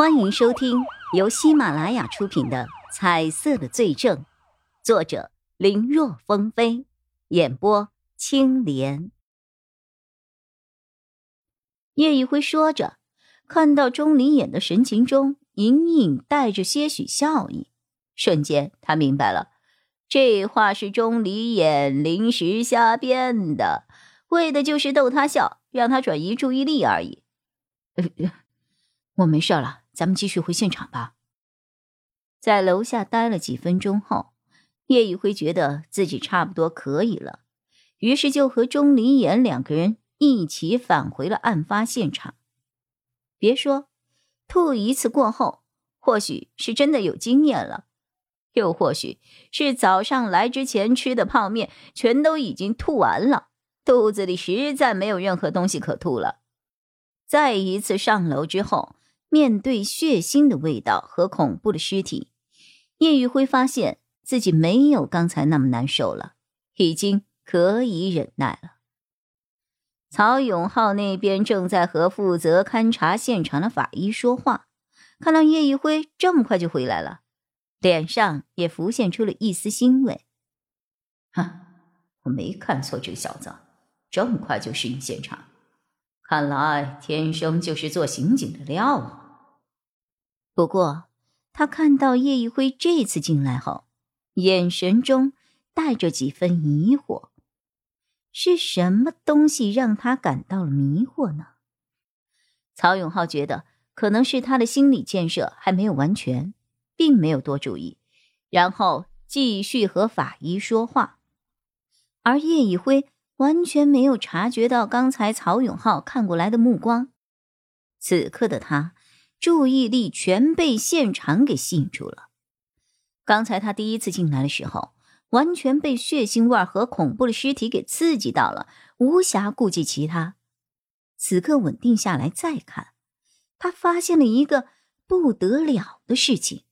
欢迎收听由喜马拉雅出品的《彩色的罪证》，作者林若风飞，演播青莲。叶一辉说着，看到钟离眼的神情中隐隐带着些许笑意，瞬间他明白了，这话是钟离眼临时瞎编的，为的就是逗他笑，让他转移注意力而已。我没事了。咱们继续回现场吧。在楼下待了几分钟后，叶宇辉觉得自己差不多可以了，于是就和钟离言两个人一起返回了案发现场。别说，吐一次过后，或许是真的有经验了，又或许是早上来之前吃的泡面全都已经吐完了，肚子里实在没有任何东西可吐了。再一次上楼之后。面对血腥的味道和恐怖的尸体，叶宇辉发现自己没有刚才那么难受了，已经可以忍耐了。曹永浩那边正在和负责勘察现场的法医说话，看到叶宇辉这么快就回来了，脸上也浮现出了一丝欣慰。哼，我没看错这个小子，这么快就适应现场，看来天生就是做刑警的料啊！不过，他看到叶一辉这次进来后，眼神中带着几分疑惑。是什么东西让他感到了迷惑呢？曹永浩觉得可能是他的心理建设还没有完全，并没有多注意，然后继续和法医说话。而叶一辉完全没有察觉到刚才曹永浩看过来的目光。此刻的他。注意力全被现场给吸引住了。刚才他第一次进来的时候，完全被血腥味和恐怖的尸体给刺激到了，无暇顾及其他。此刻稳定下来再看，他发现了一个不得了的事情：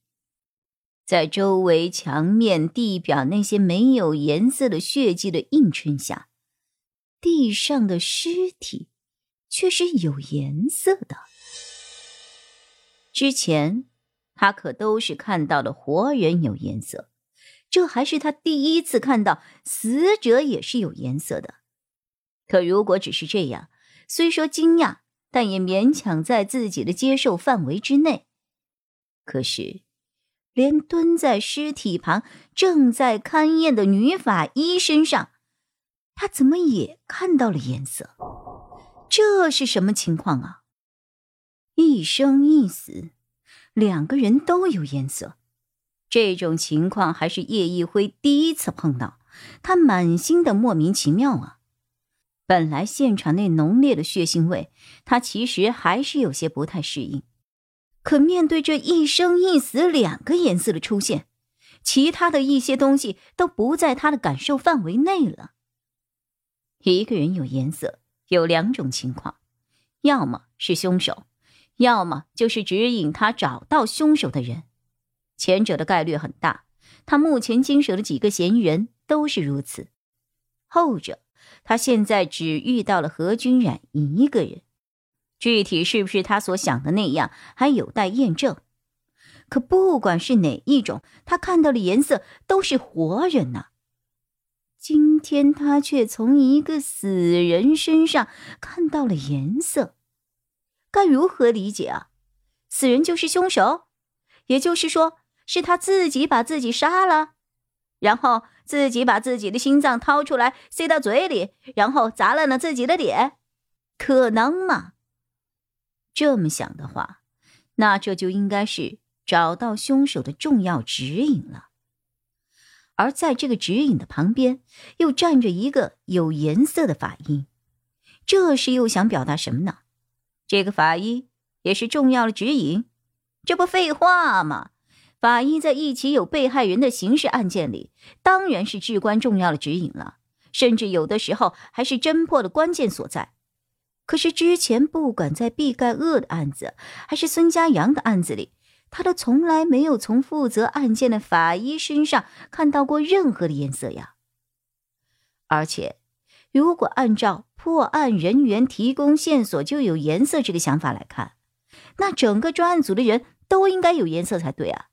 在周围墙面、地表那些没有颜色的血迹的映衬下，地上的尸体却是有颜色的。之前，他可都是看到了活人有颜色，这还是他第一次看到死者也是有颜色的。可如果只是这样，虽说惊讶，但也勉强在自己的接受范围之内。可是，连蹲在尸体旁正在勘验的女法医身上，他怎么也看到了颜色？这是什么情况啊？一生一死，两个人都有颜色，这种情况还是叶一辉第一次碰到，他满心的莫名其妙啊！本来现场那浓烈的血腥味，他其实还是有些不太适应，可面对这一生一死两个颜色的出现，其他的一些东西都不在他的感受范围内了。一个人有颜色，有两种情况，要么是凶手。要么就是指引他找到凶手的人，前者的概率很大，他目前经手的几个嫌疑人都是如此。后者，他现在只遇到了何君染一个人，具体是不是他所想的那样，还有待验证。可不管是哪一种，他看到的颜色都是活人呐。今天他却从一个死人身上看到了颜色。该如何理解啊？死人就是凶手，也就是说是他自己把自己杀了，然后自己把自己的心脏掏出来塞到嘴里，然后砸烂了自己的脸，可能吗？这么想的话，那这就应该是找到凶手的重要指引了。而在这个指引的旁边，又站着一个有颜色的法医，这是又想表达什么呢？这个法医也是重要的指引，这不废话吗？法医在一起有被害人的刑事案件里，当然是至关重要的指引了，甚至有的时候还是侦破的关键所在。可是之前不管在毕盖厄的案子，还是孙家阳的案子里，他都从来没有从负责案件的法医身上看到过任何的颜色呀。而且，如果按照……破案人员提供线索就有颜色，这个想法来看，那整个专案组的人都应该有颜色才对啊，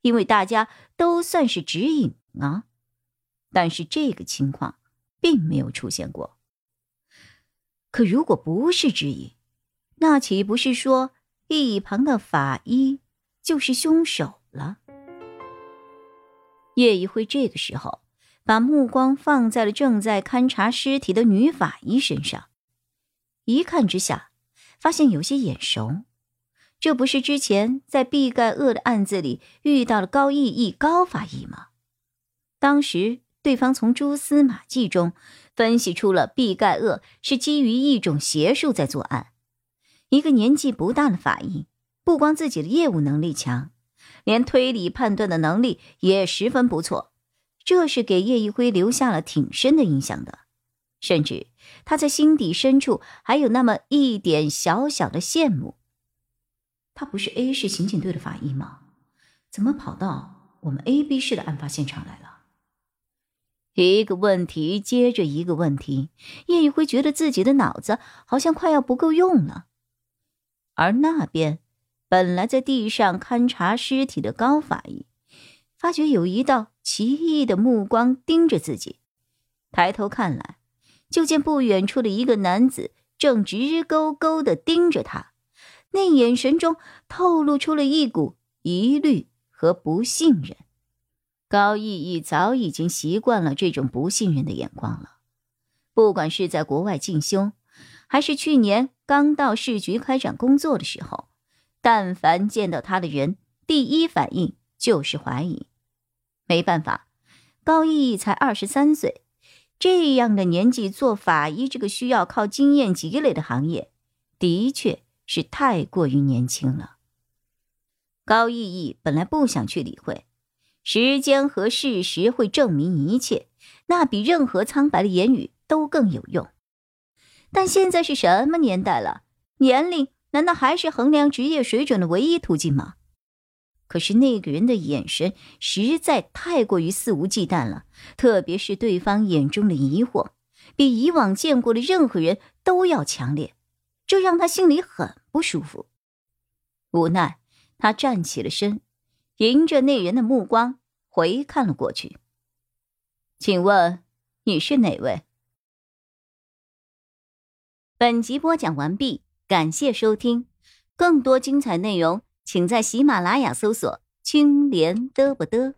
因为大家都算是指引啊。但是这个情况并没有出现过。可如果不是指引，那岂不是说一旁的法医就是凶手了？叶一辉这个时候把目光放在了正在勘察尸体的女法医身上，一看之下，发现有些眼熟。这不是之前在毕盖厄的案子里遇到了高义义高法医吗？当时对方从蛛丝马迹中分析出了毕盖厄是基于一种邪术在作案。一个年纪不大的法医，不光自己的业务能力强，连推理判断的能力也十分不错，这是给叶一辉留下了挺深的印象的。甚至他在心底深处还有那么一点小小的羡慕。他不是 A 市刑警队的法医吗？怎么跑到我们 A、B 市的案发现场来了？一个问题接着一个问题，叶宇辉觉得自己的脑子好像快要不够用了。而那边，本来在地上勘察尸体的高法医，发觉有一道奇异的目光盯着自己，抬头看来，就见不远处的一个男子正直勾勾的盯着他。那眼神中透露出了一股疑虑和不信任。高逸逸早已经习惯了这种不信任的眼光了，不管是在国外进修，还是去年刚到市局开展工作的时候，但凡见到他的人，第一反应就是怀疑。没办法，高逸逸才二十三岁，这样的年纪做法医这个需要靠经验积累的行业，的确。是太过于年轻了。高逸逸本来不想去理会，时间和事实会证明一切，那比任何苍白的言语都更有用。但现在是什么年代了？年龄难道还是衡量职业水准的唯一途径吗？可是那个人的眼神实在太过于肆无忌惮了，特别是对方眼中的疑惑，比以往见过的任何人都要强烈。这让他心里很不舒服，无奈他站起了身，迎着那人的目光回看了过去。请问你是哪位？本集播讲完毕，感谢收听，更多精彩内容请在喜马拉雅搜索“青莲嘚不嘚”。